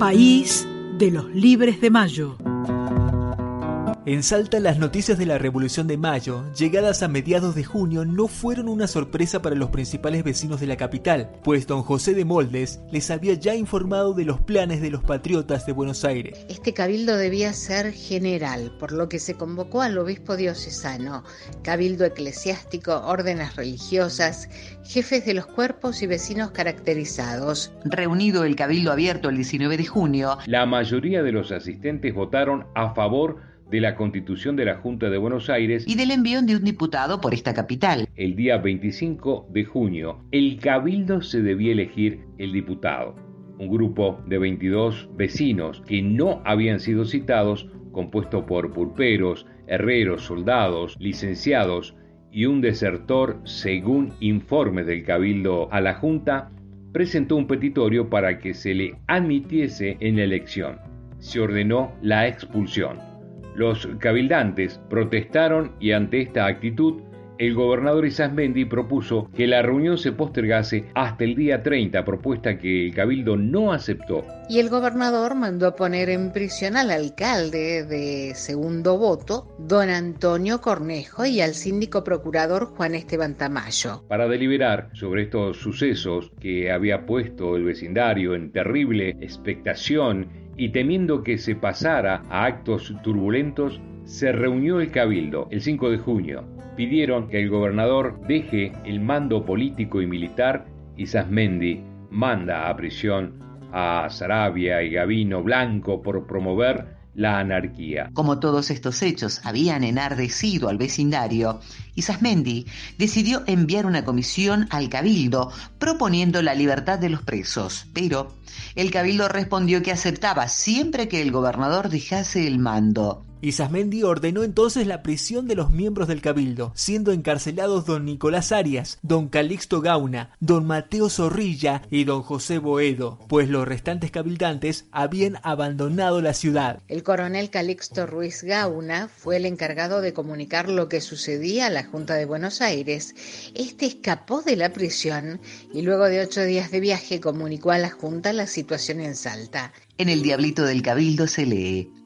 País de los Libres de Mayo. En Salta las noticias de la Revolución de Mayo, llegadas a mediados de junio, no fueron una sorpresa para los principales vecinos de la capital, pues don José de Moldes les había ya informado de los planes de los patriotas de Buenos Aires. Este cabildo debía ser general, por lo que se convocó al obispo diocesano, cabildo eclesiástico, órdenes religiosas, jefes de los cuerpos y vecinos caracterizados. Reunido el cabildo abierto el 19 de junio, la mayoría de los asistentes votaron a favor de la constitución de la Junta de Buenos Aires y del envío de un diputado por esta capital. El día 25 de junio, el cabildo se debía elegir el diputado. Un grupo de 22 vecinos que no habían sido citados, compuesto por pulperos, herreros, soldados, licenciados y un desertor, según informes del cabildo a la Junta, presentó un petitorio para que se le admitiese en la elección. Se ordenó la expulsión. Los cabildantes protestaron y ante esta actitud el gobernador Isasmendi propuso que la reunión se postergase hasta el día 30, propuesta que el cabildo no aceptó. Y el gobernador mandó poner en prisión al alcalde de segundo voto, don Antonio Cornejo, y al síndico procurador Juan Esteban Tamayo. Para deliberar sobre estos sucesos que había puesto el vecindario en terrible expectación y temiendo que se pasara a actos turbulentos, se reunió el cabildo el 5 de junio. Pidieron que el gobernador deje el mando político y militar y Sasmendi manda a prisión a Sarabia y Gavino Blanco por promover la anarquía. Como todos estos hechos habían enardecido al vecindario, Isasmendi decidió enviar una comisión al cabildo proponiendo la libertad de los presos, pero el cabildo respondió que aceptaba siempre que el gobernador dejase el mando. Isasmendi ordenó entonces la prisión de los miembros del cabildo, siendo encarcelados don Nicolás Arias, don Calixto Gauna, don Mateo Zorrilla y don José Boedo, pues los restantes cabildantes habían abandonado la ciudad. El coronel Calixto Ruiz Gauna fue el encargado de comunicar lo que sucedía a la Junta de Buenos Aires. Este escapó de la prisión y luego de ocho días de viaje comunicó a la Junta la situación en Salta. En el Diablito del Cabildo se lee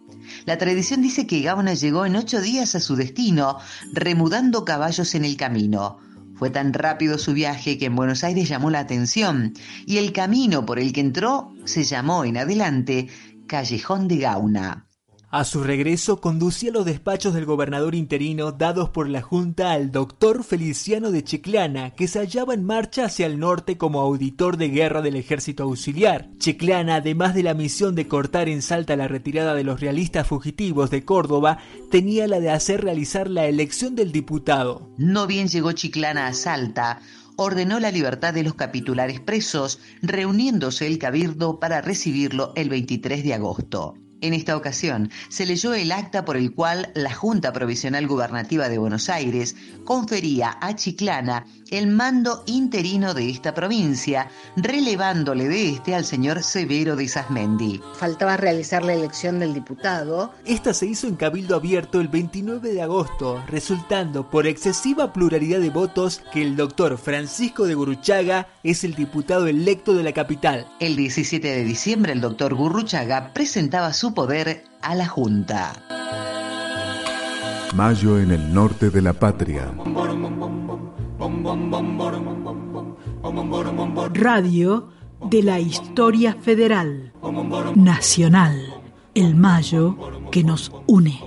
la tradición dice que Gauna llegó en ocho días a su destino, remudando caballos en el camino. Fue tan rápido su viaje que en Buenos Aires llamó la atención, y el camino por el que entró se llamó en adelante Callejón de Gauna. A su regreso conducía los despachos del gobernador interino dados por la Junta al doctor Feliciano de Chiclana, que se hallaba en marcha hacia el norte como auditor de guerra del ejército auxiliar. Chiclana, además de la misión de cortar en Salta la retirada de los realistas fugitivos de Córdoba, tenía la de hacer realizar la elección del diputado. No bien llegó Chiclana a Salta, ordenó la libertad de los capitulares presos, reuniéndose el cabildo para recibirlo el 23 de agosto. En esta ocasión se leyó el acta por el cual la Junta Provisional Gubernativa de Buenos Aires confería a Chiclana el mando interino de esta provincia, relevándole de este al señor Severo de Isasmendi. Faltaba realizar la elección del diputado. Esta se hizo en Cabildo Abierto el 29 de agosto, resultando por excesiva pluralidad de votos que el doctor Francisco de Guruchaga es el diputado electo de la capital. El 17 de diciembre el doctor Gurruchaga presentaba su poder a la Junta. Mayo en el norte de la patria. Radio de la Historia Federal. Nacional. El Mayo que nos une.